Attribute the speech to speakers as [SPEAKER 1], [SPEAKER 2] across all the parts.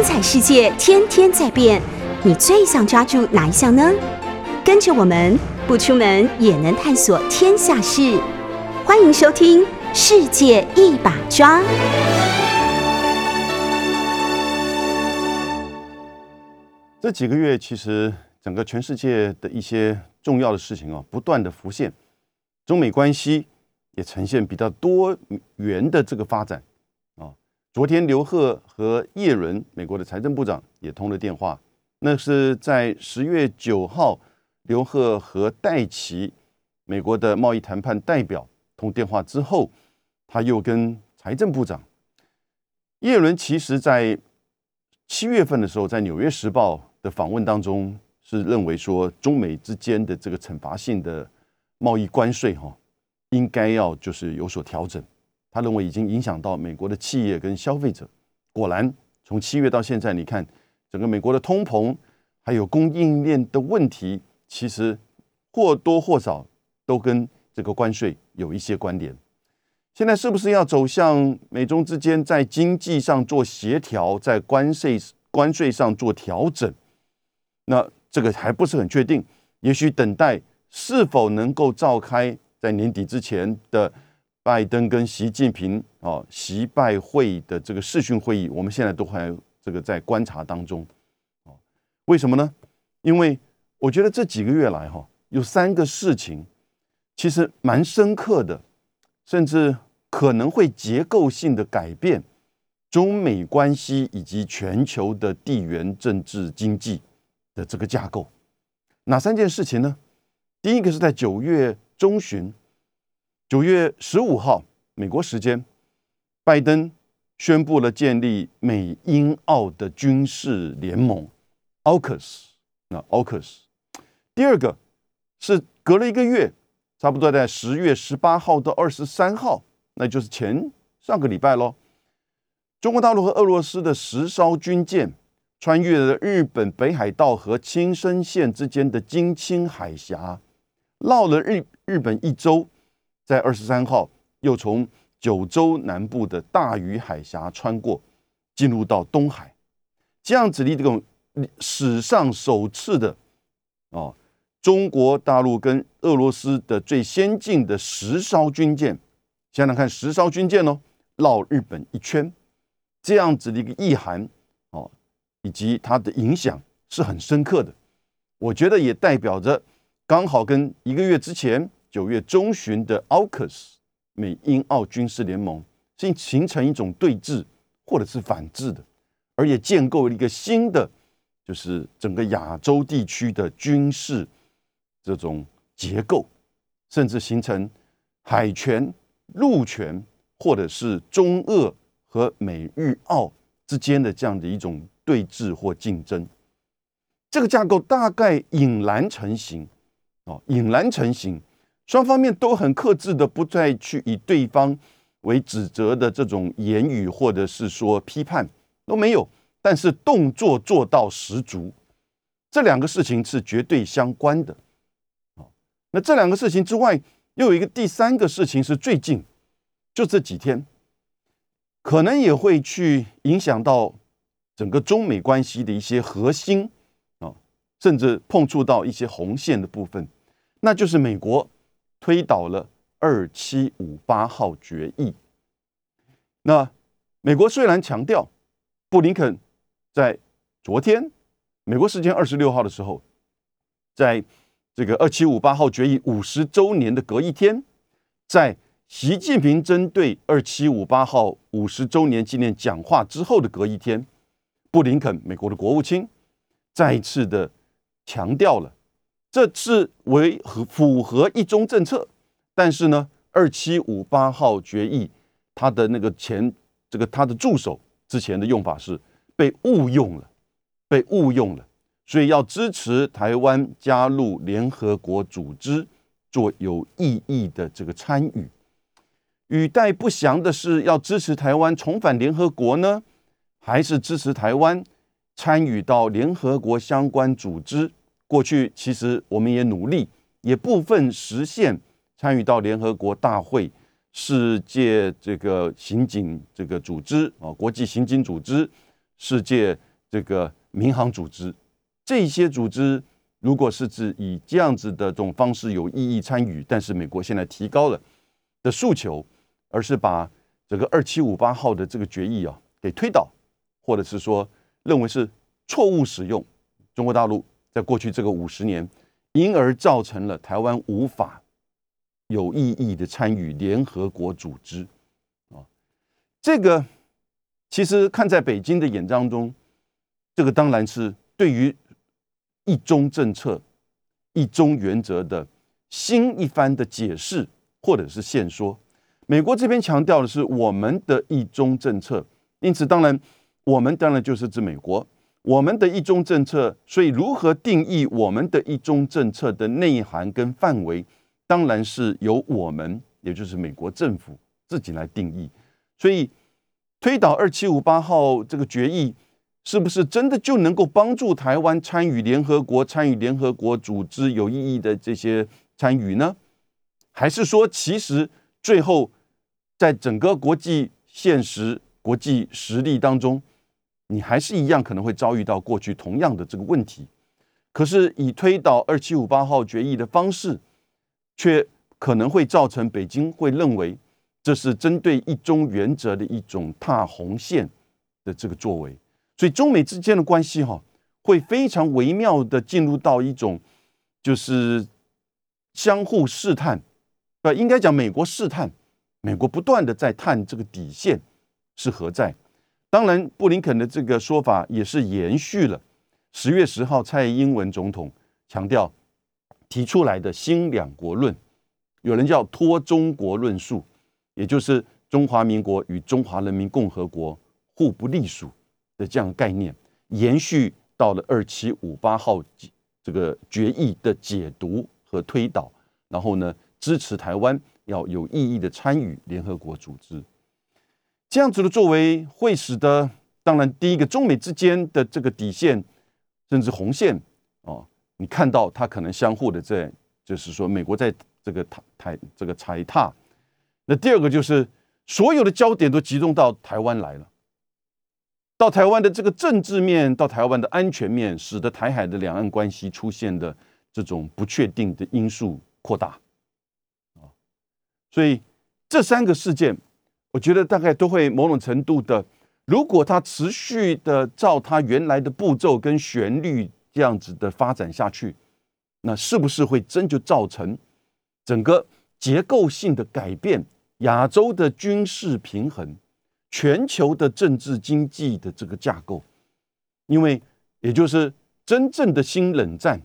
[SPEAKER 1] 精彩世界天天在变，你最想抓住哪一项呢？跟着我们不出门也能探索天下事，欢迎收听《世界一把抓》。
[SPEAKER 2] 这几个月，其实整个全世界的一些重要的事情啊，不断的浮现，中美关系也呈现比较多元的这个发展。昨天，刘鹤和叶伦，美国的财政部长也通了电话，那是在十月九号，刘鹤和戴奇，美国的贸易谈判代表通电话之后，他又跟财政部长叶伦，其实在七月份的时候，在《纽约时报》。的访问当中是认为说，中美之间的这个惩罚性的贸易关税哈，应该要就是有所调整。他认为已经影响到美国的企业跟消费者。果然，从七月到现在，你看整个美国的通膨还有供应链的问题，其实或多或少都跟这个关税有一些关联。现在是不是要走向美中之间在经济上做协调，在关税关税上做调整？那这个还不是很确定，也许等待是否能够召开在年底之前的拜登跟习近平啊习拜会的这个视讯会议，我们现在都还这个在观察当中啊。为什么呢？因为我觉得这几个月来哈，有三个事情其实蛮深刻的，甚至可能会结构性的改变中美关系以及全球的地缘政治经济。的这个架构，哪三件事情呢？第一个是在九月中旬，九月十五号，美国时间，拜登宣布了建立美英澳的军事联盟，AUKUS。那 AUKUS。第二个是隔了一个月，差不多在十月十八号到二十三号，那就是前上个礼拜喽。中国大陆和俄罗斯的十艘军舰。穿越了日本北海道和青森县之间的金青海峡，绕了日日本一周，在二十三号又从九州南部的大隅海峡穿过，进入到东海，这样子的这种史上首次的哦，中国大陆跟俄罗斯的最先进的十艘军舰，想想看，十艘军舰哦，绕日本一圈，这样子的一个意涵哦。以及它的影响是很深刻的，我觉得也代表着刚好跟一个月之前九月中旬的 AUKUS 美英澳军事联盟形形成一种对峙或者是反制的，而也建构了一个新的，就是整个亚洲地区的军事这种结构，甚至形成海权、陆权，或者是中俄和美日澳之间的这样的一种。对峙或竞争，这个架构大概引然成型，哦，引然成型，双方面都很克制的，不再去以对方为指责的这种言语，或者是说批判都没有，但是动作做到十足，这两个事情是绝对相关的，哦，那这两个事情之外，又有一个第三个事情是最近，就这几天，可能也会去影响到。整个中美关系的一些核心啊，甚至碰触到一些红线的部分，那就是美国推倒了二七五八号决议。那美国虽然强调，布林肯在昨天美国时间二十六号的时候，在这个二七五八号决议五十周年的隔一天，在习近平针对二七五八号五十周年纪念讲话之后的隔一天。布林肯，美国的国务卿，再一次的强调了，这是为合符合一中政策。但是呢，二七五八号决议，他的那个前这个他的助手之前的用法是被误用了，被误用了，所以要支持台湾加入联合国组织，做有意义的这个参与。语带不详的是，要支持台湾重返联合国呢？还是支持台湾参与到联合国相关组织。过去其实我们也努力，也部分实现参与到联合国大会、世界这个刑警这个组织啊，国际刑警组织、世界这个民航组织，这些组织如果是指以这样子的这种方式有意义参与，但是美国现在提高了的诉求，而是把这个二七五八号的这个决议啊给推倒，或者是说认为是错误使用，中国大陆在过去这个五十年，因而造成了台湾无法有意义的参与联合国组织啊，这个其实看在北京的眼当中。这个当然是对于一中政策、一中原则的新一番的解释，或者是现说。美国这边强调的是我们的一中政策，因此当然我们当然就是指美国，我们的一中政策。所以如何定义我们的一中政策的内涵跟范围，当然是由我们，也就是美国政府自己来定义。所以推倒二七五八号这个决议。是不是真的就能够帮助台湾参与联合国、参与联合国组织有意义的这些参与呢？还是说，其实最后在整个国际现实、国际实力当中，你还是一样可能会遭遇到过去同样的这个问题？可是以推倒二七五八号决议的方式，却可能会造成北京会认为这是针对一中原则的一种踏红线的这个作为。所以中美之间的关系哈，会非常微妙的进入到一种，就是相互试探，不应该讲美国试探，美国不断的在探这个底线是何在。当然，布林肯的这个说法也是延续了十月十号蔡英文总统强调提出来的新两国论，有人叫脱中国论述，也就是中华民国与中华人民共和国互不隶属。的这样概念延续到了二七五八号这个决议的解读和推导，然后呢，支持台湾要有意义的参与联合国组织，这样子的作为会使得，当然第一个中美之间的这个底线甚至红线哦，你看到它可能相互的在，就是说美国在这个台台这个踩踏，那第二个就是所有的焦点都集中到台湾来了。到台湾的这个政治面，到台湾的安全面，使得台海的两岸关系出现的这种不确定的因素扩大，啊，所以这三个事件，我觉得大概都会某种程度的，如果它持续的照它原来的步骤跟旋律这样子的发展下去，那是不是会真就造成整个结构性的改变，亚洲的军事平衡？全球的政治经济的这个架构，因为也就是真正的新冷战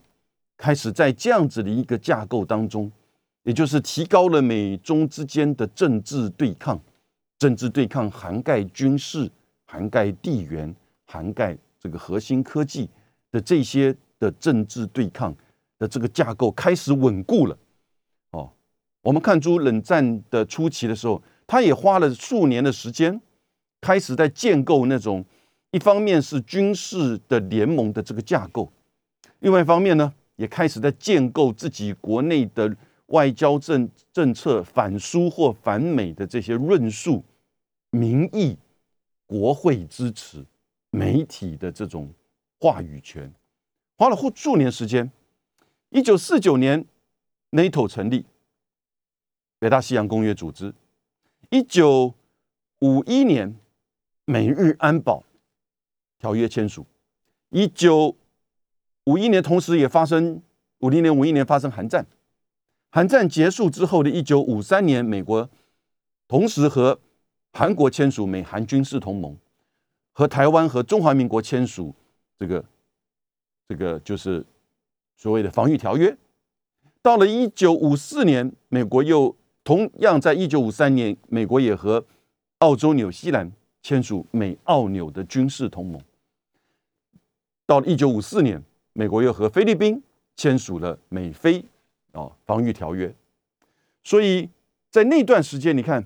[SPEAKER 2] 开始在这样子的一个架构当中，也就是提高了美中之间的政治对抗，政治对抗涵盖军事、涵盖地缘、涵盖这个核心科技的这些的政治对抗的这个架构开始稳固了。哦，我们看出冷战的初期的时候，他也花了数年的时间。开始在建构那种，一方面是军事的联盟的这个架构，另外一方面呢，也开始在建构自己国内的外交政政策反苏或反美的这些论述、民意、国会支持、媒体的这种话语权，花了数年时间。一九四九年，NATO 成立，北大西洋公约组织。一九五一年。美日安保条约签署，一九五一年，同时也发生五零年、五一年发生韩战。韩战结束之后的一九五三年，美国同时和韩国签署美韩军事同盟，和台湾和中华民国签署这个这个就是所谓的防御条约。到了一九五四年，美国又同样在一九五三年，美国也和澳洲、纽西兰。签署美澳纽的军事同盟。到了一九五四年，美国又和菲律宾签署了美菲啊防御条约。所以在那段时间，你看，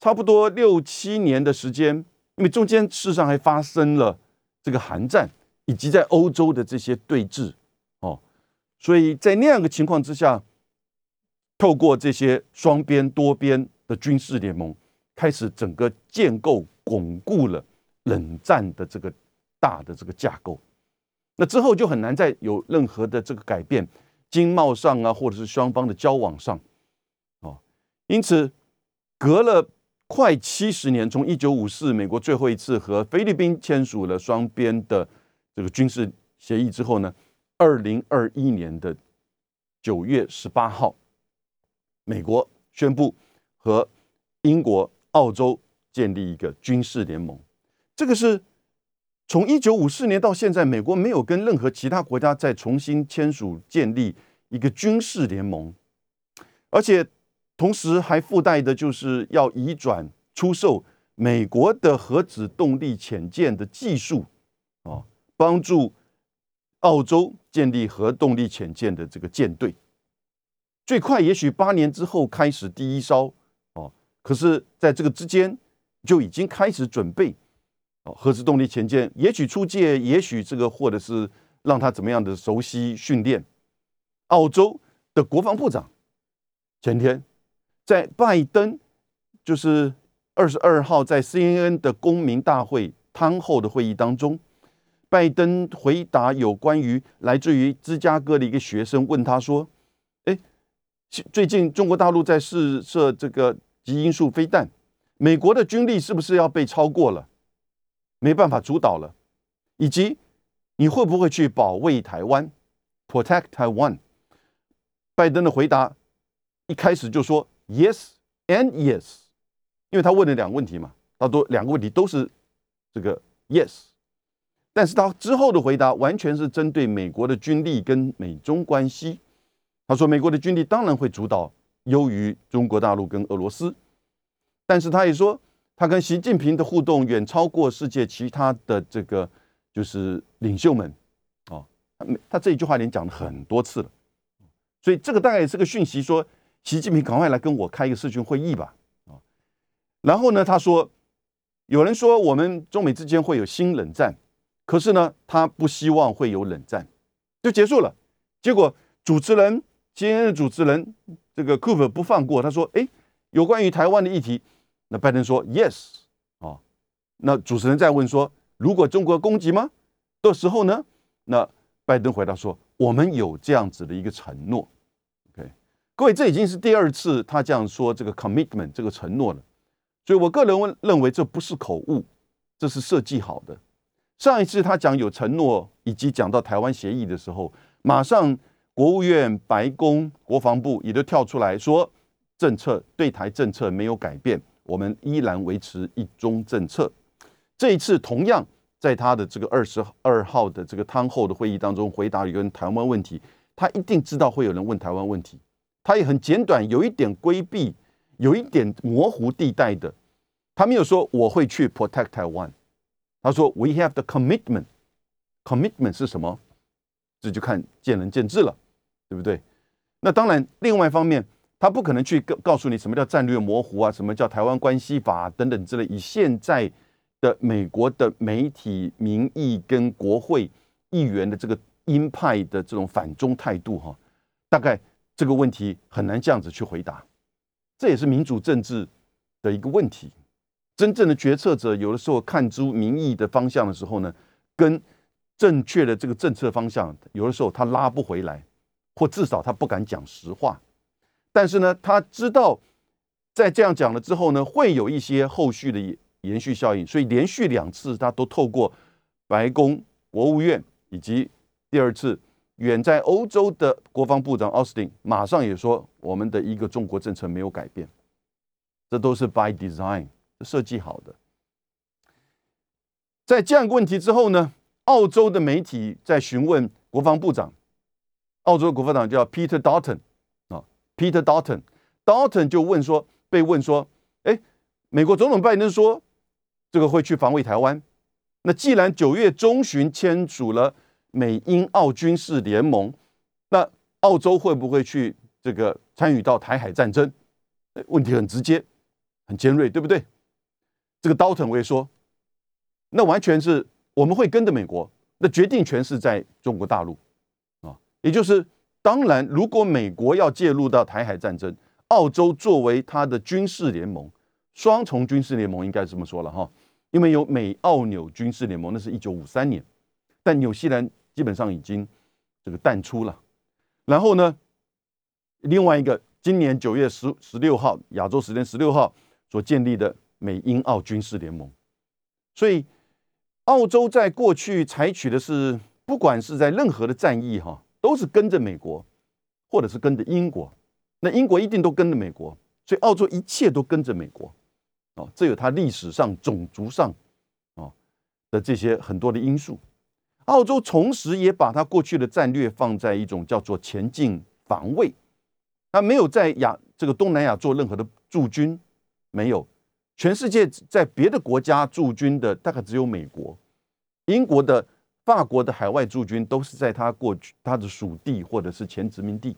[SPEAKER 2] 差不多六七年的时间，因为中间事实上还发生了这个韩战，以及在欧洲的这些对峙哦。所以在那样的情况之下，透过这些双边、多边的军事联盟，开始整个建构。巩固了冷战的这个大的这个架构。那之后就很难再有任何的这个改变，经贸上啊，或者是双方的交往上，哦，因此隔了快七十年，从一九五四美国最后一次和菲律宾签署了双边的这个军事协议之后呢，二零二一年的九月十八号，美国宣布和英国、澳洲建立一个军事联盟，这个是。从一九五四年到现在，美国没有跟任何其他国家再重新签署建立一个军事联盟，而且同时还附带的就是要移转出售美国的核子动力潜舰的技术，啊，帮助澳洲建立核动力潜舰的这个舰队，最快也许八年之后开始第一艘，哦，可是在这个之间就已经开始准备。哦，核子动力潜舰也许出借，也许这个或者是让他怎么样的熟悉训练。澳洲的国防部长前天在拜登就是二十二号在 CNN 的公民大会汤后的会议当中，拜登回答有关于来自于芝加哥的一个学生问他说：“哎，最近中国大陆在试射这个极音速飞弹，美国的军力是不是要被超过了？”没办法主导了，以及你会不会去保卫台湾，protect Taiwan？拜登的回答一开始就说 yes and yes，因为他问了两个问题嘛，他都两个问题都是这个 yes，但是他之后的回答完全是针对美国的军力跟美中关系。他说美国的军力当然会主导优于中国大陆跟俄罗斯，但是他也说。他跟习近平的互动远超过世界其他的这个就是领袖们，哦，他这一句话已经讲了很多次了，所以这个大概也是个讯息，说习近平赶快来跟我开一个视讯会议吧，啊，然后呢，他说有人说我们中美之间会有新冷战，可是呢，他不希望会有冷战，就结束了。结果主持人今天的主持人这个 Cooper 不放过，他说，哎，有关于台湾的议题。那拜登说 yes 啊，那主持人再问说，如果中国攻击吗的时候呢？那拜登回答说，我们有这样子的一个承诺。OK，各位，这已经是第二次他这样说这个 commitment 这个承诺了，所以我个人认认为这不是口误，这是设计好的。上一次他讲有承诺，以及讲到台湾协议的时候，马上国务院、白宫、国防部也都跳出来说，政策对台政策没有改变。我们依然维持一中政策。这一次同样在他的这个二十二号的这个汤后的会议当中回答一个台湾问题，他一定知道会有人问台湾问题，他也很简短，有一点规避，有一点模糊地带的。他没有说我会去 protect Taiwan，他说 we have the commitment。commitment 是什么？这就看见仁见智了，对不对？那当然，另外一方面。他不可能去告告诉你什么叫战略模糊啊，什么叫台湾关系法等等之类。以现在的美国的媒体民意跟国会议员的这个鹰派的这种反中态度，哈，大概这个问题很难这样子去回答。这也是民主政治的一个问题。真正的决策者有的时候看出民意的方向的时候呢，跟正确的这个政策方向，有的时候他拉不回来，或至少他不敢讲实话。但是呢，他知道在这样讲了之后呢，会有一些后续的延续效应，所以连续两次他都透过白宫、国务院以及第二次远在欧洲的国防部长奥斯汀，马上也说我们的一个中国政策没有改变，这都是 by design 设计好的。在这样一个问题之后呢，澳洲的媒体在询问国防部长，澳洲国防部长叫 Peter Dalton。Peter Dalton，Dalton 就问说，被问说，哎，美国总统拜登说这个会去防卫台湾，那既然九月中旬签署了美英澳军事联盟，那澳洲会不会去这个参与到台海战争？问题很直接，很尖锐，对不对？这个 Dalton 会说，那完全是我们会跟着美国，那决定权是在中国大陆啊，也就是。当然，如果美国要介入到台海战争，澳洲作为它的军事联盟，双重军事联盟应该这么说了哈，因为有美澳纽军事联盟，那是一九五三年，但纽西兰基本上已经这个淡出了。然后呢，另外一个今年九月十十六号，亚洲时间十六号所建立的美英澳军事联盟，所以澳洲在过去采取的是，不管是在任何的战役哈，都是跟着美国，或者是跟着英国。那英国一定都跟着美国，所以澳洲一切都跟着美国。哦，这有它历史上、种族上，哦的这些很多的因素。澳洲同时也把它过去的战略放在一种叫做前进防卫，它没有在亚这个东南亚做任何的驻军，没有。全世界在别的国家驻军的大概只有美国、英国的、法国的海外驻军都是在它过去它的属地或者是前殖民地。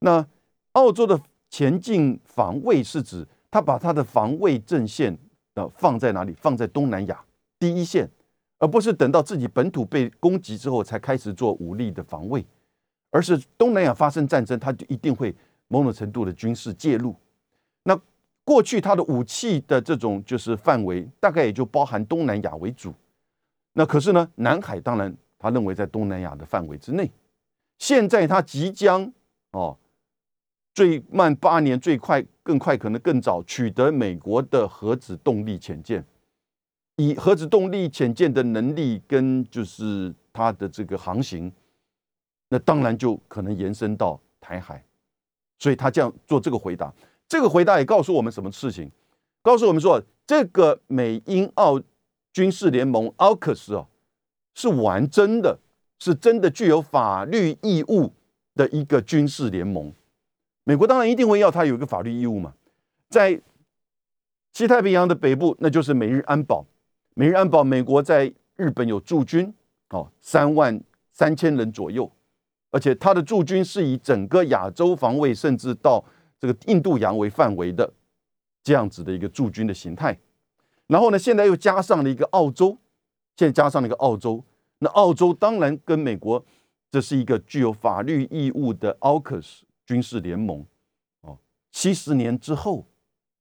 [SPEAKER 2] 那澳洲的前进防卫是指他把他的防卫阵线呃放在哪里？放在东南亚第一线。而不是等到自己本土被攻击之后才开始做武力的防卫，而是东南亚发生战争，他就一定会某种程度的军事介入。那过去他的武器的这种就是范围，大概也就包含东南亚为主。那可是呢，南海当然他认为在东南亚的范围之内。现在他即将哦，最慢八年，最快更快，可能更早取得美国的核子动力潜舰。以核子动力潜舰的能力跟就是它的这个航行，那当然就可能延伸到台海，所以他这样做这个回答，这个回答也告诉我们什么事情？告诉我们说，这个美英澳军事联盟 AUKUS 哦，是玩真的，是真的具有法律义务的一个军事联盟。美国当然一定会要它有一个法律义务嘛，在西太平洋的北部，那就是美日安保。美日安保，美国在日本有驻军，哦，三万三千人左右，而且它的驻军是以整个亚洲防卫，甚至到这个印度洋为范围的这样子的一个驻军的形态。然后呢，现在又加上了一个澳洲，现在加上了一个澳洲，那澳洲当然跟美国这是一个具有法律义务的 AUKUS 军事联盟，哦，七十年之后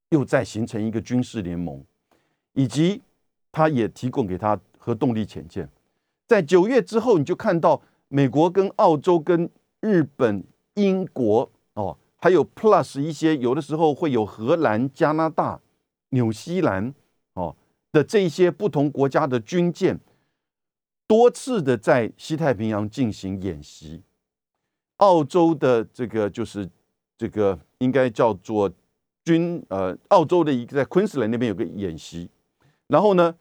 [SPEAKER 2] 又再形成一个军事联盟，以及。他也提供给他核动力潜舰，在九月之后，你就看到美国跟澳洲、跟日本、英国哦，还有 Plus 一些，有的时候会有荷兰、加拿大、纽西兰的这些不同国家的军舰，多次的在西太平洋进行演习。澳洲的这个就是这个应该叫做军呃，澳洲的一个在昆士兰那边有个演习。然后呢，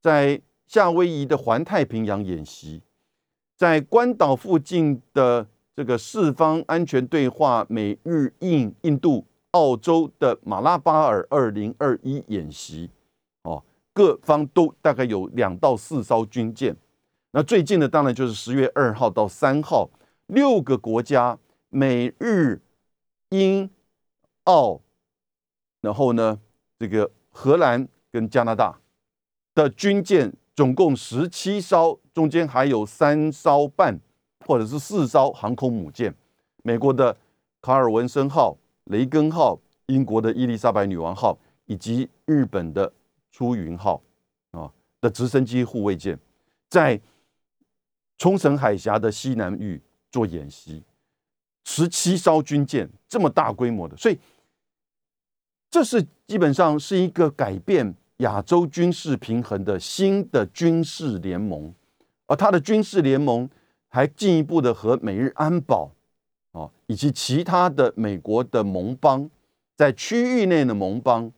[SPEAKER 2] 在夏威夷的环太平洋演习，在关岛附近的这个四方安全对话，美日印印度澳洲的马拉巴尔二零二一演习，各方都大概有两到四艘军舰。那最近的当然就是十月二号到三号，六个国家美日英澳，然后呢，这个荷兰。跟加拿大的军舰总共十七艘，中间还有三艘半或者是四艘航空母舰，美国的卡尔文森号、雷根号、英国的伊丽莎白女王号以及日本的出云号啊的直升机护卫舰，在冲绳海峡的西南域做演习，十七艘军舰这么大规模的，所以。这是基本上是一个改变亚洲军事平衡的新的军事联盟，而它的军事联盟还进一步的和美日安保，啊，以及其他的美国的盟邦，在区域内的盟邦，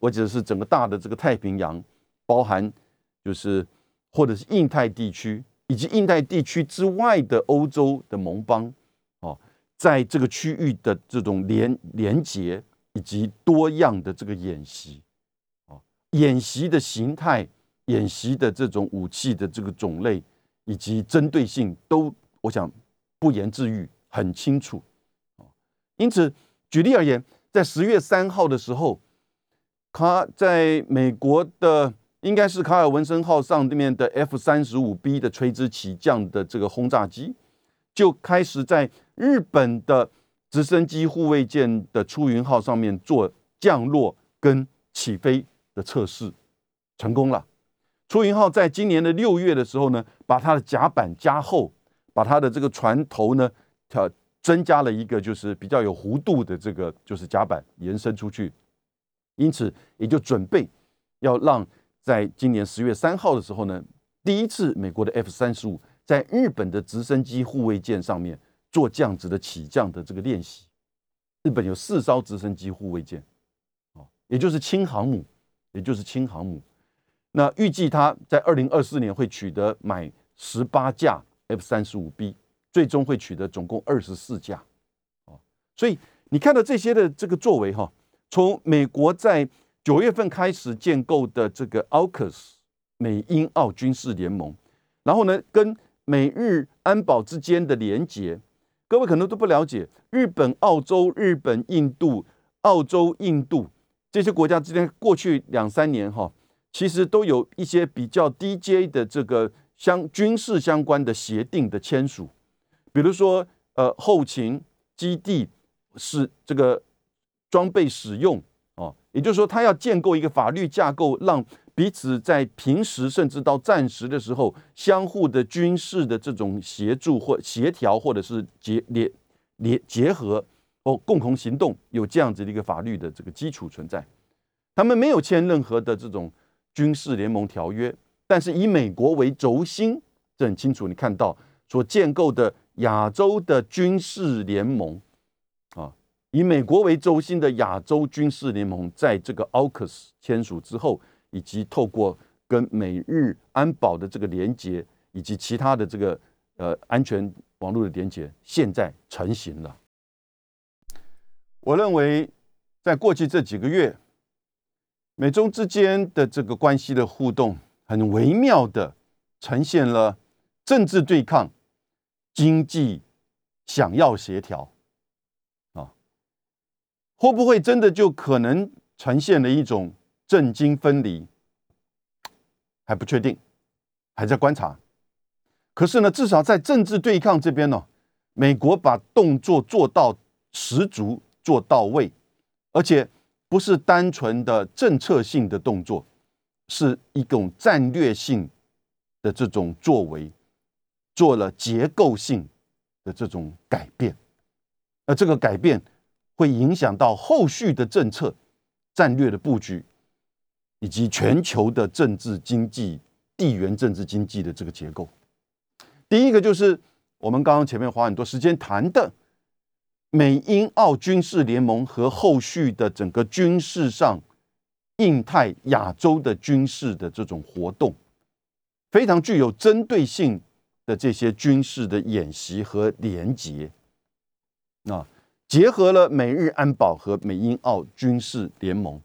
[SPEAKER 2] 或者是整个大的这个太平洋，包含就是或者是印太地区，以及印太地区之外的欧洲的盟邦，哦，在这个区域的这种联联结。以及多样的这个演习，哦，演习的形态、演习的这种武器的这个种类以及针对性，都我想不言自喻，很清楚，哦，因此举例而言，在十月三号的时候，他在美国的应该是卡尔文森号上面的 F 三十五 B 的垂直起降的这个轰炸机，就开始在日本的。直升机护卫舰的出云号上面做降落跟起飞的测试成功了。出云号在今年的六月的时候呢，把它的甲板加厚，把它的这个船头呢，它增加了一个就是比较有弧度的这个就是甲板延伸出去，因此也就准备要让在今年十月三号的时候呢，第一次美国的 F 三十五在日本的直升机护卫舰上面做这样子的起降的这个练习。日本有四艘直升机护卫舰，哦，也就是轻航母，也就是轻航母。那预计它在二零二四年会取得买十八架 F 三十五 B，最终会取得总共二十四架，哦，所以你看到这些的这个作为哈，从美国在九月份开始建构的这个 AUKUS 美英澳军事联盟，然后呢，跟美日安保之间的连结。各位可能都不了解，日本、澳洲、日本、印度、澳洲、印度这些国家之间，过去两三年哈，其实都有一些比较低阶的这个相军事相关的协定的签署，比如说呃后勤基地是这个装备使用哦，也就是说，他要建构一个法律架构，让。彼此在平时甚至到战时的时候，相互的军事的这种协助或协调，或者是结联联结合或共同行动，有这样子的一个法律的这个基础存在。他们没有签任何的这种军事联盟条约，但是以美国为轴心，这很清楚。你看到所建构的亚洲的军事联盟，以美国为轴心的亚洲军事联盟，在这个 AUKUS 签署之后。以及透过跟美日安保的这个连接，以及其他的这个呃安全网络的连接，现在成型了。我认为，在过去这几个月，美中之间的这个关系的互动，很微妙的呈现了政治对抗、经济想要协调，会不会真的就可能呈现了一种？政经分离还不确定，还在观察。可是呢，至少在政治对抗这边呢，美国把动作做到十足、做到位，而且不是单纯的政策性的动作，是一种战略性的这种作为，做了结构性的这种改变。而这个改变会影响到后续的政策、战略的布局。以及全球的政治经济、地缘政治经济的这个结构，第一个就是我们刚刚前面花很多时间谈的美英澳军事联盟和后续的整个军事上印太亚洲的军事的这种活动，非常具有针对性的这些军事的演习和联结，啊，结合了美日安保和美英澳军事联盟。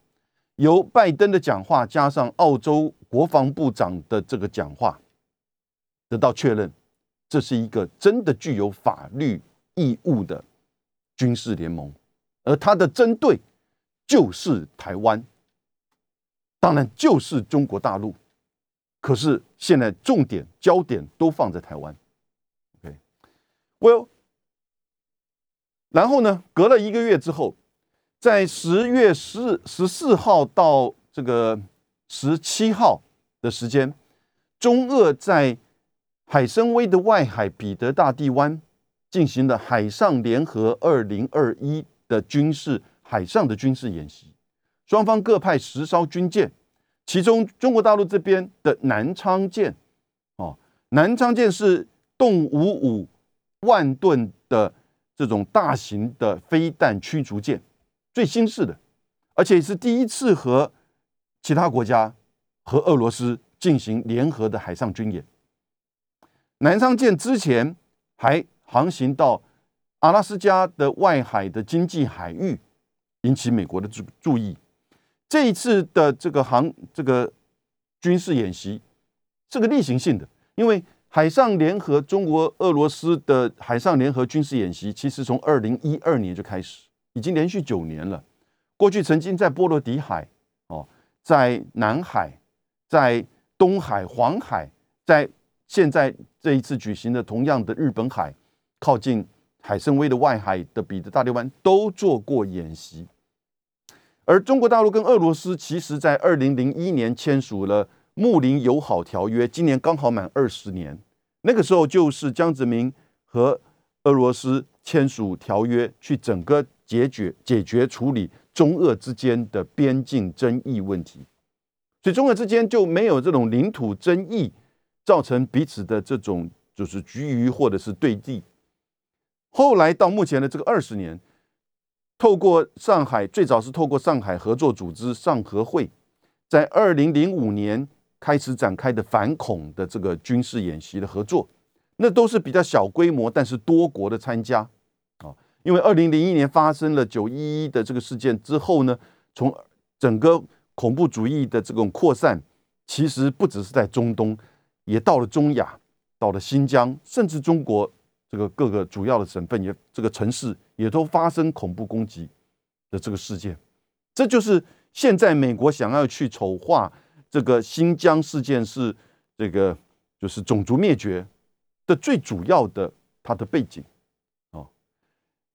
[SPEAKER 2] 由拜登的讲话加上澳洲国防部长的这个讲话，得到确认，这是一个真的具有法律义务的军事联盟，而它的针对就是台湾，当然就是中国大陆。可是现在重点焦点都放在台湾。OK，Well，然后呢？隔了一个月之后。在十月十十四号到这个十七号的时间，中俄在海参崴的外海彼得大帝湾进行了海上联合二零二一的军事海上的军事演习，双方各派十艘军舰，其中中国大陆这边的南昌舰，哦，南昌舰是动五五万吨的这种大型的飞弹驱逐舰。最新式的，而且是第一次和其他国家和俄罗斯进行联合的海上军演。南昌舰之前还航行到阿拉斯加的外海的经济海域，引起美国的注注意。这一次的这个航这个军事演习是个例行性的，因为海上联合中国俄罗斯的海上联合军事演习，其实从二零一二年就开始。已经连续九年了。过去曾经在波罗的海、哦，在南海、在东海、黄海，在现在这一次举行的同样的日本海，靠近海参崴的外海的彼得大帝湾都做过演习。而中国大陆跟俄罗斯，其实在二零零一年签署了睦邻友好条约，今年刚好满二十年。那个时候就是江泽民和俄罗斯签署条约，去整个解决解决处理中俄之间的边境争议问题，所以中俄之间就没有这种领土争议，造成彼此的这种就是局域或者是对立。后来到目前的这个二十年。透过上海，最早是透过上海合作组织上合会，在二零零五年开始展开的反恐的这个军事演习的合作，那都是比较小规模，但是多国的参加啊。因为二零零一年发生了九一一的这个事件之后呢，从整个恐怖主义的这种扩散，其实不只是在中东，也到了中亚，到了新疆，甚至中国。这个各个主要的省份也，这个城市也都发生恐怖攻击的这个事件，这就是现在美国想要去丑化这个新疆事件是这个就是种族灭绝的最主要的它的背景啊。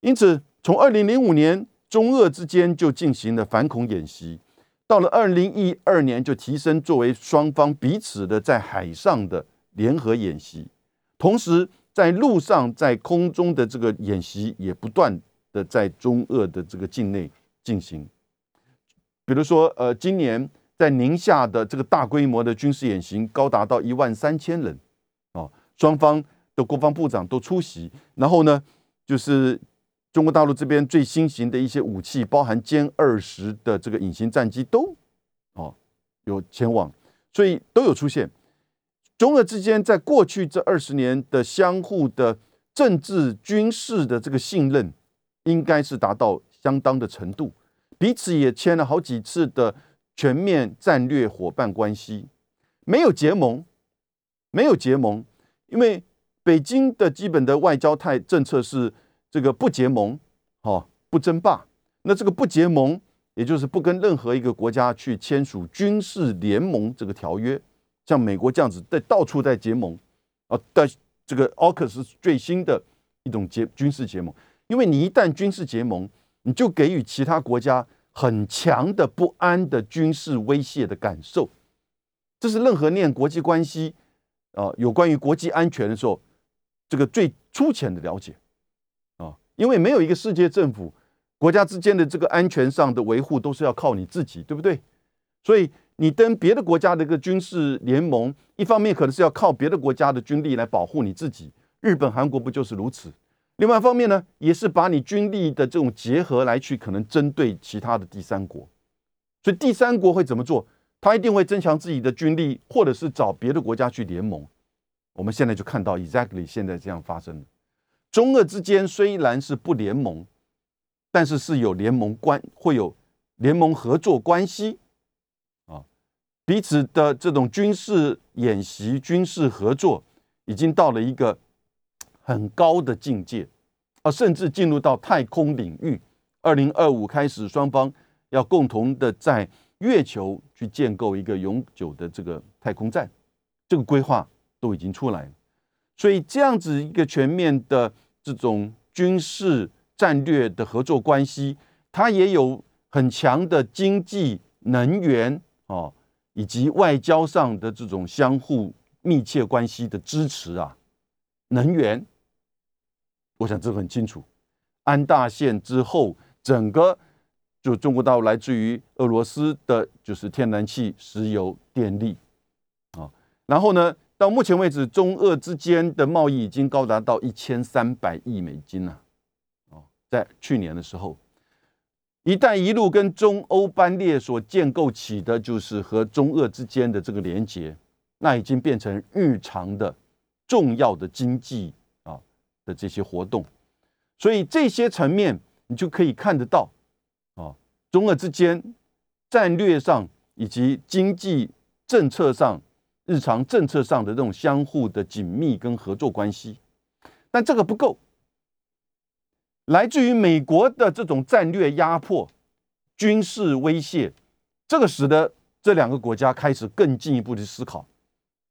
[SPEAKER 2] 因此，从二零零五年中俄之间就进行了反恐演习，到了二零一二年就提升作为双方彼此的在海上的联合演习，同时。在路上、在空中的这个演习也不断的在中俄的这个境内进行。比如说，呃，今年在宁夏的这个大规模的军事演习高达到一万三千人，啊，双方的国防部长都出席。然后呢，就是中国大陆这边最新型的一些武器，包含歼二十的这个隐形战机都，哦，有前往，所以都有出现。中俄之间在过去这二十年的相互的政治军事的这个信任，应该是达到相当的程度，彼此也签了好几次的全面战略伙伴关系，没有结盟，没有结盟，因为北京的基本的外交态政策是这个不结盟，哦，不争霸，那这个不结盟，也就是不跟任何一个国家去签署军事联盟这个条约。像美国这样子，在到处在结盟，啊，但这个奥克是最新的一种结军事结盟，因为你一旦军事结盟，你就给予其他国家很强的不安的军事威胁的感受，这是任何念国际关系啊，有关于国际安全的时候，这个最粗浅的了解啊，因为没有一个世界政府国家之间的这个安全上的维护都是要靠你自己，对不对？所以。你跟别的国家的一个军事联盟，一方面可能是要靠别的国家的军力来保护你自己，日本、韩国不就是如此？另外一方面呢，也是把你军力的这种结合来去可能针对其他的第三国。所以第三国会怎么做？他一定会增强自己的军力，或者是找别的国家去联盟。我们现在就看到 exactly 现在这样发生了。中俄之间虽然是不联盟，但是是有联盟关，会有联盟合作关系啊。彼此的这种军事演习、军事合作，已经到了一个很高的境界，啊，甚至进入到太空领域。二零二五开始，双方要共同的在月球去建构一个永久的这个太空站，这个规划都已经出来了。所以，这样子一个全面的这种军事战略的合作关系，它也有很强的经济、能源哦。以及外交上的这种相互密切关系的支持啊，能源，我想这很清楚。安大线之后，整个就中国大陆来自于俄罗斯的，就是天然气、石油、电力啊。然后呢，到目前为止，中俄之间的贸易已经高达到一千三百亿美金了。哦，在去年的时候。“一带一路”跟中欧班列所建构起的，就是和中俄之间的这个连接，那已经变成日常的重要的经济的这些活动，所以这些层面你就可以看得到啊，中俄之间战略上以及经济政策上、日常政策上的这种相互的紧密跟合作关系，但这个不够。来自于美国的这种战略压迫、军事威胁，这个使得这两个国家开始更进一步的思考，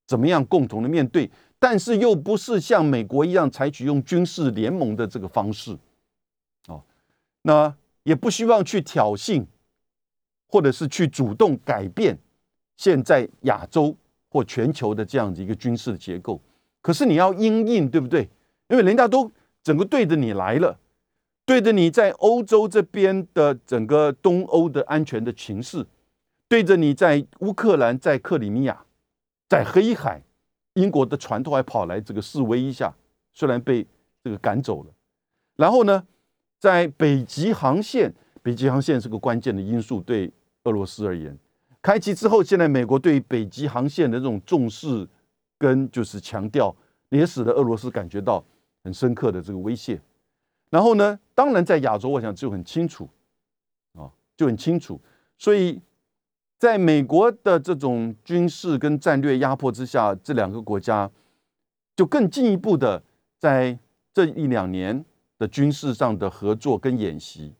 [SPEAKER 2] 怎么样共同的面对，但是又不是像美国一样采取用军事联盟的这个方式，哦，那也不希望去挑衅或者是去主动改变现在亚洲或全球的这样子一个军事的结构。可是你要因应，对不对？因为人家都整个对着你来了，对着你在欧洲这边的整个东欧的安全的情势，对着你在乌克兰、在克里米亚、在黑海，英国的船都还跑来这个示威一下，虽然被这个赶走了。然后呢，在北极航线，北极航线是个关键的因素，对俄罗斯而言，开启之后，现在美国对北极航线的这种重视跟就是强调，也使得俄罗斯感觉到很深刻的这个威胁。然后呢，当然在亚洲，我想就很清楚，啊，就很清楚。所以，在美国的这种军事跟战略压迫之下，这两个国家就更进一步的在这一两年。的军事上的合作跟演习，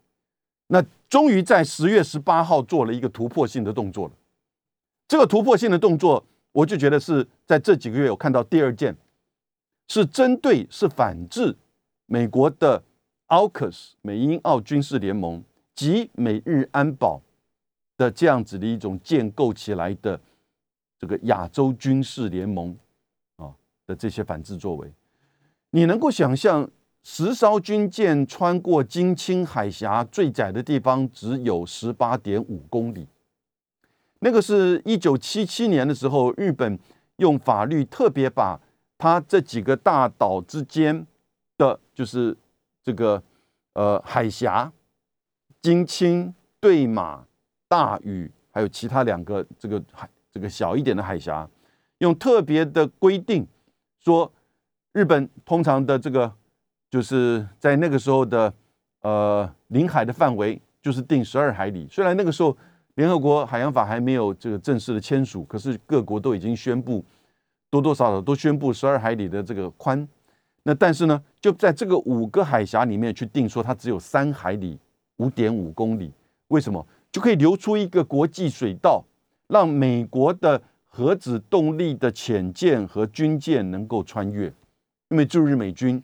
[SPEAKER 2] 那终于在十月十八号做了一个突破性的动作了。这个突破性的动作，我就觉得是在这几个月我看到第二件，是针对是反制美国的 AUKUS 美英澳军事联盟及美日安保的这样子的一种建构起来的这个亚洲军事联盟啊的这些反制作为，你能够想象？十艘军舰穿过金青海峡，最窄的地方只有十八点五公里。那个是一九七七年的时候，日本用法律特别把它这几个大岛之间的，就是这个呃海峡，金青、对马、大屿，还有其他两个这个海这个小一点的海峡，用特别的规定说，日本通常的这个。就是在那个时候的呃领海的范围就是定十二海里。虽然那个时候联合国海洋法还没有这个正式的签署，可是各国都已经宣布多多少少都宣布十二海里的这个宽。那但是呢，就在这个五个海峡里面去定说它只有三海里五点五公里。为什么？就可以留出一个国际水道，让美国的核子动力的潜舰和军舰能够穿越，因为驻日美军。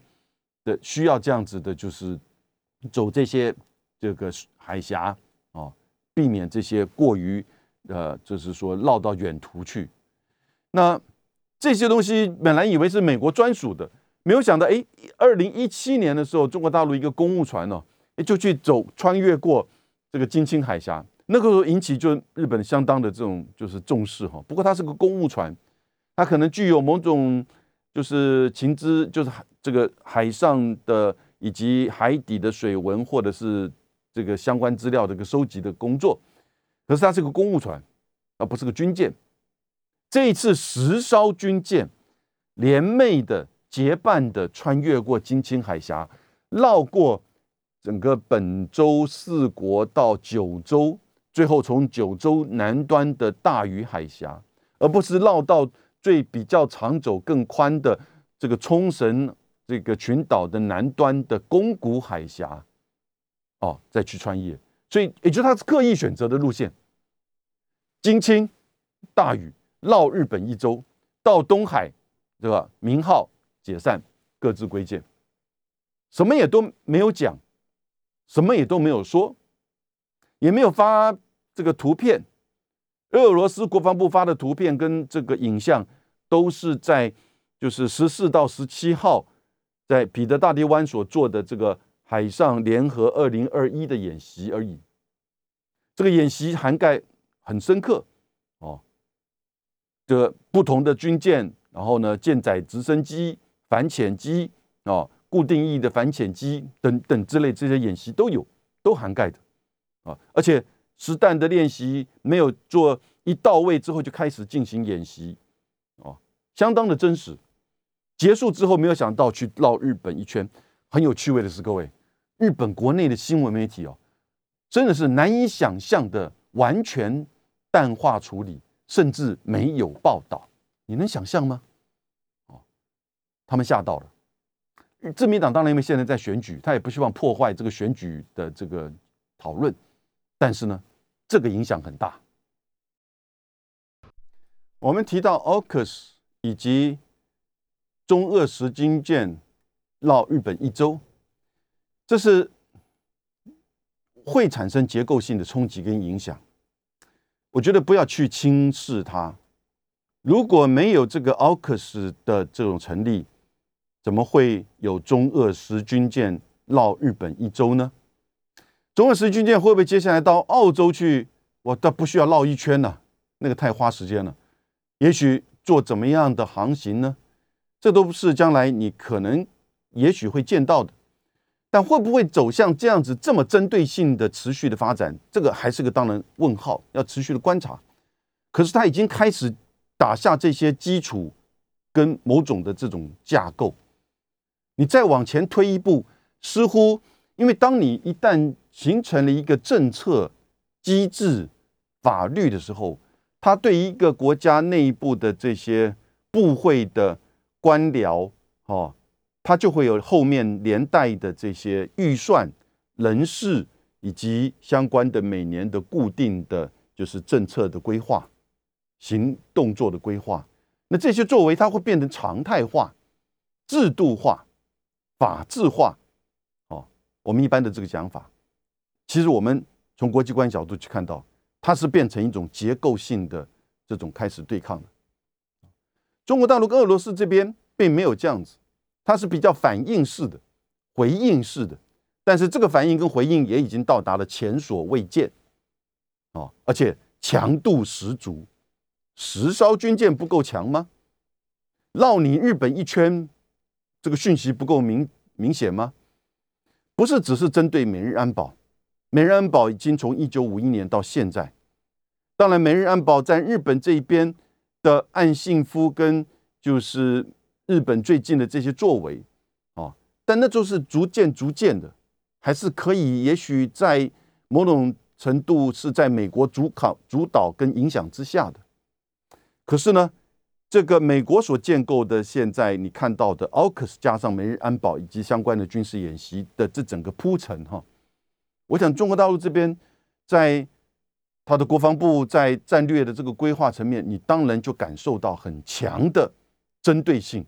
[SPEAKER 2] 的需要这样子的，就是走这些这个海峡啊，避免这些过于呃，就是说绕到远途去。那这些东西本来以为是美国专属的，没有想到，哎，二零一七年的时候，中国大陆一个公务船呢，就去走穿越过这个金青海峡，那个时候引起就日本相当的这种就是重视哈。不过它是个公务船，它可能具有某种就是情资，就是。这个海上的以及海底的水文，或者是这个相关资料的一个收集的工作，可是它是个公务船，而不是个军舰。这一次十艘军舰联袂的结伴的穿越过金青海峡，绕过整个本州四国到九州，最后从九州南端的大隅海峡，而不是绕到最比较长走更宽的这个冲绳。这个群岛的南端的宫古海峡，哦，再去穿越，所以也就是他刻意选择的路线。金青、大屿绕日本一周，到东海，对吧？明号解散，各自归建，什么也都没有讲，什么也都没有说，也没有发这个图片。俄罗斯国防部发的图片跟这个影像，都是在就是十四到十七号。在彼得大帝湾所做的这个海上联合二零二一的演习而已，这个演习涵盖很深刻哦，这不同的军舰，然后呢舰载直升机、反潜机啊、固定翼的反潜机等等之类这些演习都有，都涵盖的啊，而且实弹的练习没有做一到位之后就开始进行演习哦，相当的真实。结束之后，没有想到去绕日本一圈。很有趣味的是，各位，日本国内的新闻媒体哦，真的是难以想象的完全淡化处理，甚至没有报道。你能想象吗？哦，他们吓到了。自民党当然因为现在在选举，他也不希望破坏这个选举的这个讨论，但是呢，这个影响很大。我们提到 AUKUS 以及。中俄十军舰绕日本一周，这是会产生结构性的冲击跟影响。我觉得不要去轻视它。如果没有这个奥克斯的这种成立，怎么会有中俄十军舰绕日本一周呢？中俄十军舰会不会接下来到澳洲去？我倒不需要绕一圈呢，那个太花时间了。也许做怎么样的航行呢？这都不是将来你可能也许会见到的。但会不会走向这样子这么针对性的持续的发展？这个还是个当然问号，要持续的观察。可是他已经开始打下这些基础跟某种的这种架构。你再往前推一步，似乎因为当你一旦形成了一个政策机制、法律的时候，它对一个国家内部的这些部会的官僚，哦，它就会有后面连带的这些预算、人事以及相关的每年的固定的就是政策的规划、行动作的规划。那这些作为，它会变成常态化、制度化。法治化，哦，我们一般的这个讲法，其实我们从国际关系角度去看到，它是变成一种结构性的这种开始对抗的。中国大陆跟俄罗斯这边并没有这样子，它是比较反应式的、回应式的，但是这个反应跟回应也已经到达了前所未见，哦，而且强度十足，十艘军舰不够强吗？绕你日本一圈。这个讯息不够明明显吗？不是只是针对美日安保，美日安保已经从一九五一年到现在，当然美日安保在日本这一边的岸信夫跟就是日本最近的这些作为啊，但那就是逐渐逐渐的，还是可以，也许在某种程度是在美国主考主导跟影响之下的，可是呢？这个美国所建构的，现在你看到的 AUKUS 加上美日安保以及相关的军事演习的这整个铺陈，哈，我想中国大陆这边在他的国防部在战略的这个规划层面，你当然就感受到很强的针对性。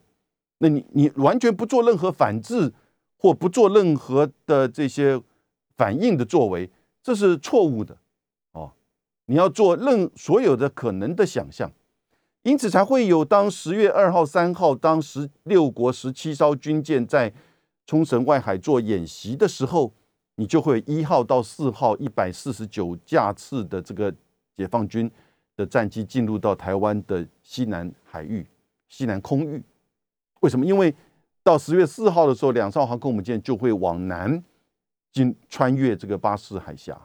[SPEAKER 2] 那你你完全不做任何反制或不做任何的这些反应的作为，这是错误的哦。你要做任所有的可能的想象。因此才会有当十月二号、三号，当十六国十七艘军舰在冲绳外海做演习的时候，你就会一号到四号一百四十九架次的这个解放军的战机进入到台湾的西南海域、西南空域。为什么？因为到十月四号的时候，两艘航空母舰就会往南经穿越这个巴士海峡。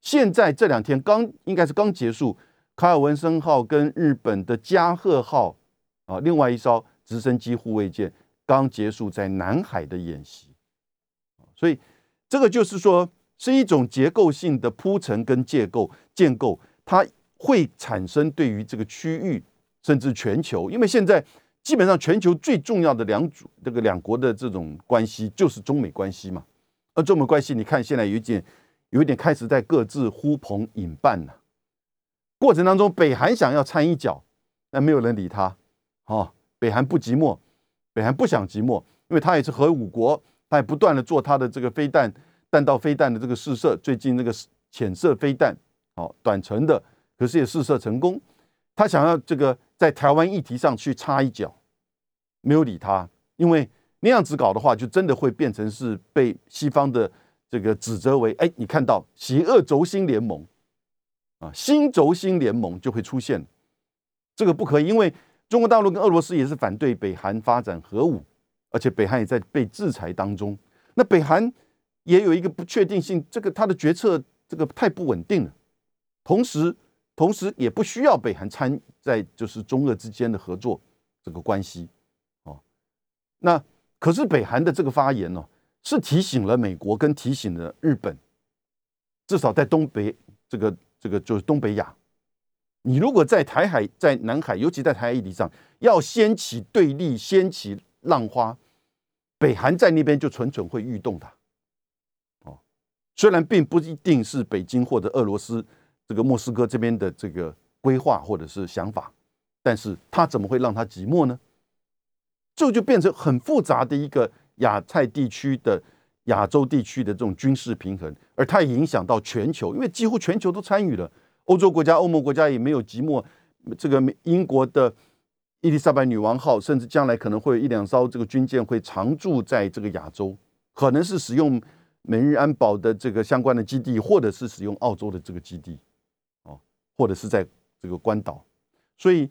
[SPEAKER 2] 现在这两天刚应该是刚结束。卡尔文森号跟日本的加贺号啊，另外一艘直升机护卫舰刚结束在南海的演习，所以这个就是说是一种结构性的铺陈跟建构建构，它会产生对于这个区域甚至全球，因为现在基本上全球最重要的两组这个两国的这种关系就是中美关系嘛，而中美关系你看现在有一点有一点开始在各自呼朋引伴了。过程当中，北韩想要掺一脚，但没有人理他。哦，北韩不寂寞，北韩不想寂寞，因为他也是核武国，他也不断的做他的这个飞弹、弹道飞弹的这个试射。最近那个浅射飞弹，哦，短程的，可是也试射成功。他想要这个在台湾议题上去插一脚，没有理他，因为那样子搞的话，就真的会变成是被西方的这个指责为，哎，你看到邪恶轴心联盟。啊，新轴心联盟就会出现，这个不可以，因为中国大陆跟俄罗斯也是反对北韩发展核武，而且北韩也在被制裁当中。那北韩也有一个不确定性，这个他的决策这个太不稳定了。同时，同时也不需要北韩参在就是中俄之间的合作这个关系。哦，那可是北韩的这个发言呢，是提醒了美国跟提醒了日本，至少在东北这个。这个就是东北亚，你如果在台海、在南海，尤其在台海议题上，要掀起对立、掀起浪花，北韩在那边就蠢蠢会欲动的。哦，虽然并不一定是北京或者俄罗斯这个莫斯科这边的这个规划或者是想法，但是他怎么会让他寂寞呢？这就变成很复杂的一个亚太地区的。亚洲地区的这种军事平衡，而它也影响到全球，因为几乎全球都参与了。欧洲国家、欧盟国家也没有寂寞。这个英国的伊丽莎白女王号，甚至将来可能会有一两艘这个军舰会常驻在这个亚洲，可能是使用美日安保的这个相关的基地，或者是使用澳洲的这个基地，哦，或者是在这个关岛。所以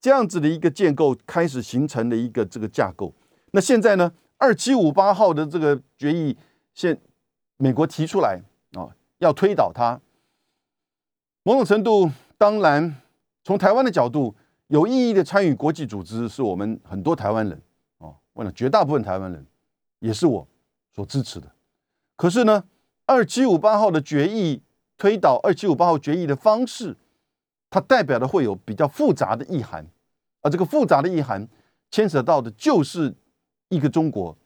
[SPEAKER 2] 这样子的一个建构开始形成了一个这个架构。那现在呢，二七五八号的这个决议，现美国提出来啊，要推倒它。某种程度，当然，从台湾的角度，有意义的参与国际组织，是我们很多台湾人哦，问了绝大部分台湾人，也是我所支持的。可是呢，二七五八号的决议推倒二七五八号决议的方式，它代表的会有比较复杂的意涵，而这个复杂的意涵牵扯到的就是一个中国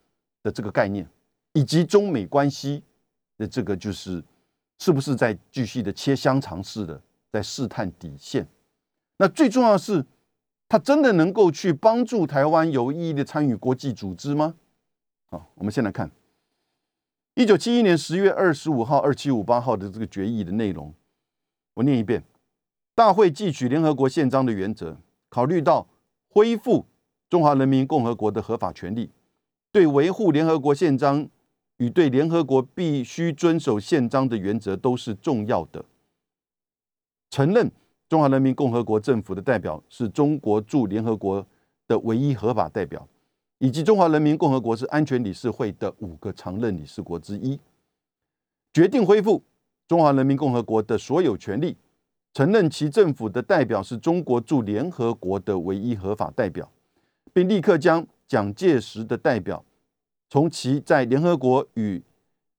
[SPEAKER 2] 的这个概念，以及中美关系的这个就是。是不是在继续的切香肠似的在试探底线？那最重要的是，他真的能够去帮助台湾有意义的参与国际组织吗？好，我们先来看一九七一年十月二十五号二七五八号的这个决议的内容。我念一遍：大会汲取联合国宪章的原则，考虑到恢复中华人民共和国的合法权利，对维护联合国宪章。与对联合国必须遵守宪章的原则都是重要的。承认中华人民共和国政府的代表是中国驻联合国的唯一合法代表，以及中华人民共和国是安全理事会的五个常任理事国之一。决定恢复中华人民共和国的所有权利，承认其政府的代表是中国驻联合国的唯一合法代表，并立刻将蒋介石的代表。从其在联合国与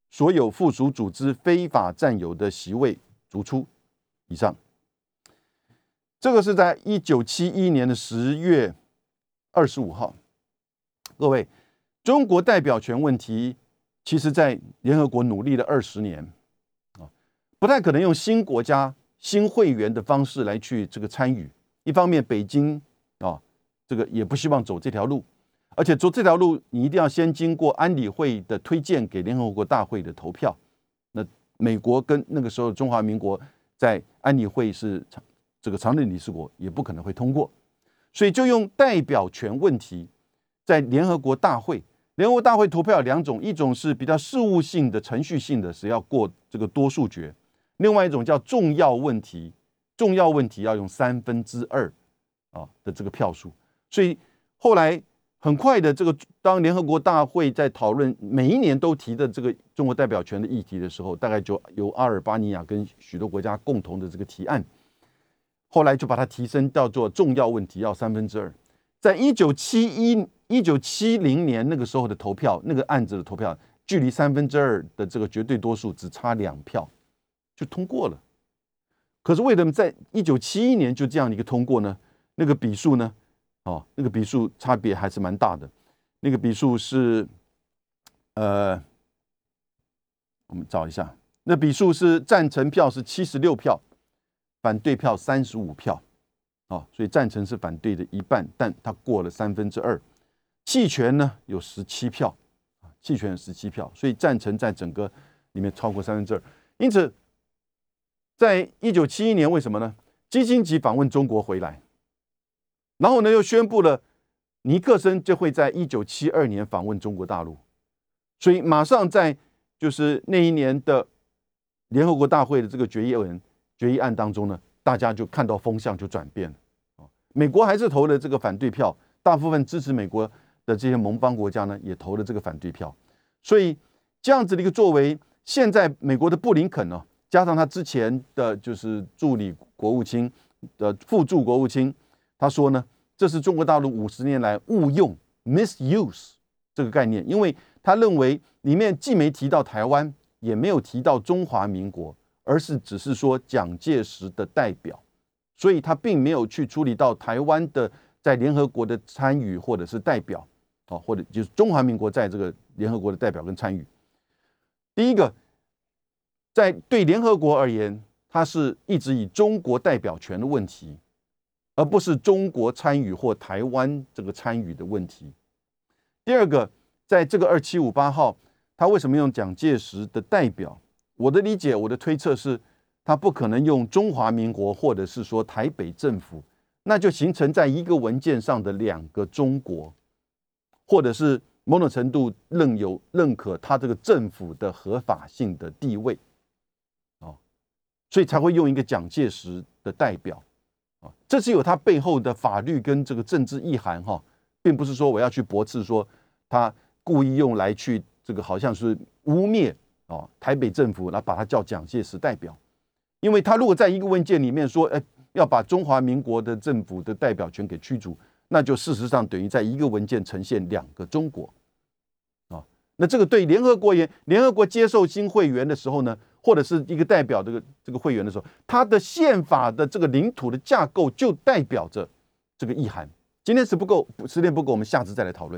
[SPEAKER 2] 所有附属组织非法占有的席位逐出。以上，这个是在一九七一年的十月二十五号。各位，中国代表权问题，其实在联合国努力了二十年啊，不太可能用新国家、新会员的方式来去这个参与。一方面，北京啊，这个也不希望走这条路。而且走这条路，你一定要先经过安理会的推荐给联合国大会的投票。那美国跟那个时候中华民国在安理会是常这个常任理事国，也不可能会通过。所以就用代表权问题，在联合国大会，联合国大会投票两种，一种是比较事务性的、程序性的，是要过这个多数决；另外一种叫重要问题，重要问题要用三分之二啊的这个票数。所以后来。很快的，这个当联合国大会在讨论每一年都提的这个中国代表权的议题的时候，大概就由阿尔巴尼亚跟许多国家共同的这个提案，后来就把它提升叫做重要问题，要三分之二。在一九七一、一九七零年那个时候的投票，那个案子的投票，距离三分之二的这个绝对多数只差两票就通过了。可是为什么在一九七一年就这样一个通过呢？那个笔数呢？哦，那个笔数差别还是蛮大的。那个笔数是，呃，我们找一下，那笔数是赞成票是七十六票，反对票三十五票。哦，所以赞成是反对的一半，但它过了三分之二。弃权呢有十七票，弃权十七票，所以赞成在整个里面超过三分之二。因此，在一九七一年，为什么呢？基辛格访问中国回来。然后呢，又宣布了尼克森就会在一九七二年访问中国大陆，所以马上在就是那一年的联合国大会的这个决议文决议案当中呢，大家就看到风向就转变了。美国还是投了这个反对票，大部分支持美国的这些盟邦国家呢，也投了这个反对票。所以这样子的一个作为，现在美国的布林肯呢，加上他之前的就是助理国务卿的副助国务卿。他说呢，这是中国大陆五十年来误用 misuse 这个概念，因为他认为里面既没提到台湾，也没有提到中华民国，而是只是说蒋介石的代表，所以他并没有去处理到台湾的在联合国的参与或者是代表，哦，或者就是中华民国在这个联合国的代表跟参与。第一个，在对联合国而言，它是一直以中国代表权的问题。而不是中国参与或台湾这个参与的问题。第二个，在这个二七五八号，他为什么用蒋介石的代表？我的理解，我的推测是，他不可能用中华民国或者是说台北政府，那就形成在一个文件上的两个中国，或者是某种程度认有认可他这个政府的合法性的地位，哦，所以才会用一个蒋介石的代表，啊，这是有他背后的法律跟这个政治意涵哈，并不是说我要去驳斥说他故意用来去这个好像是污蔑哦台北政府，来把他叫蒋介石代表。因为他如果在一个文件里面说，哎，要把中华民国的政府的代表权给驱逐，那就事实上等于在一个文件呈现两个中国，啊，那这个对联合国也，联合国接受新会员的时候呢，或者是一个代表这个这个会员的时候，他的宪法的这个领土的架构就代表着这个意涵。今天是不够，时间不够，我们下次再来讨论。